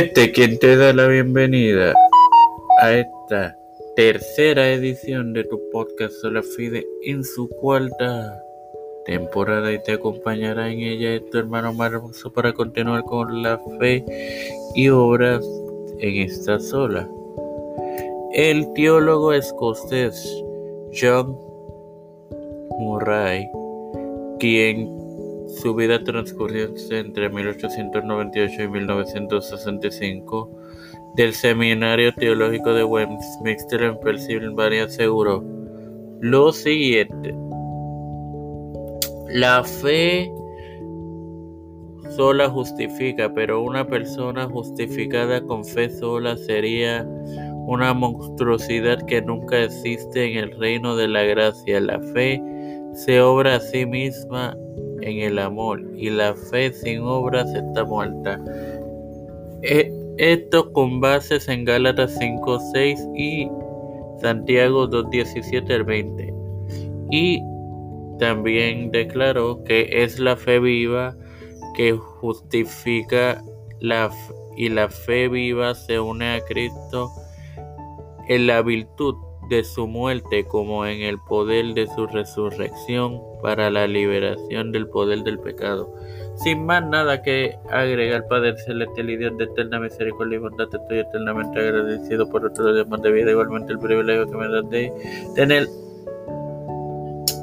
Este quien te da la bienvenida a esta tercera edición de tu podcast Sola Fide en su cuarta temporada y te acompañará en ella tu hermano Marmoso para continuar con la fe y obras en esta sola. El teólogo escocés John Murray, quien su vida transcurrió entre 1898 y 1965 del Seminario Teológico de Westminster en Pensilvania aseguró lo siguiente. La fe sola justifica, pero una persona justificada con fe sola sería una monstruosidad que nunca existe en el reino de la gracia. La fe se obra a sí misma en el amor y la fe sin obras está muerta. E, esto con bases en Gálatas 5, 6 y Santiago 2, 17 al 20. Y también declaró que es la fe viva que justifica la y la fe viva se une a Cristo en la virtud de su muerte como en el poder de su resurrección para la liberación del poder del pecado. Sin más nada que agregar, Padre Celestial y Dios de eterna misericordia y bondad, estoy eternamente agradecido por otro día más de vida, igualmente el privilegio que me das de tener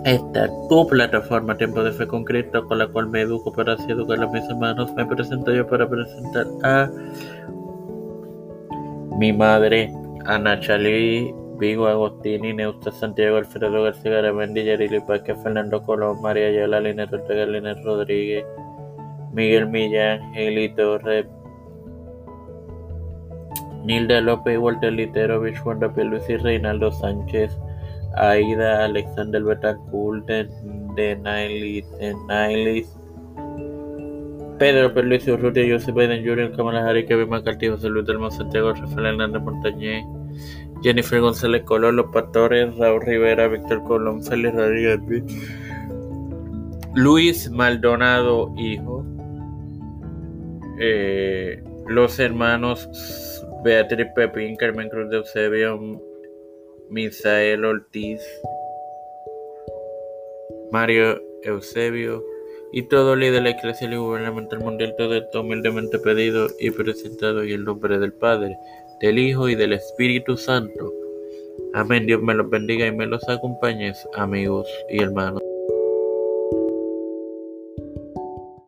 esta tu plataforma Tiempo de Fe con Cristo, con la cual me educo para así educar a mis hermanos. Me presento yo para presentar a mi madre, Ana Chalí Vigo Agostini, Neusta Santiago, Alfredo García Garamendi, Yarili Paque, Fernando Colón, María Ayala, Lina Ortega, Lina Rodríguez, Miguel Millán, Heli Torres, Nilda López, Walter Literovich, Juan Luis y Reinaldo Sánchez, Aida, Alexander Betancourt, de Nailis, Pedro Luis Urrutia, José Biden Jr., Kamala Harris, Kevin McCarthy, José Luis Santiago, Rafael Hernández Montañez, Jennifer González Colón, Los Pastores, Raúl Rivera, Víctor Colón, Félix Rodríguez, Luis Maldonado, hijo, eh, los hermanos Beatriz Pepín, Carmen Cruz de Eusebio, Misael Ortiz, Mario Eusebio y todo líder de la Iglesia y Gubernamental Mundial, todo esto humildemente pedido y presentado en el nombre del Padre, del Hijo y del Espíritu Santo. Amén. Dios me los bendiga y me los acompañe, amigos y hermanos.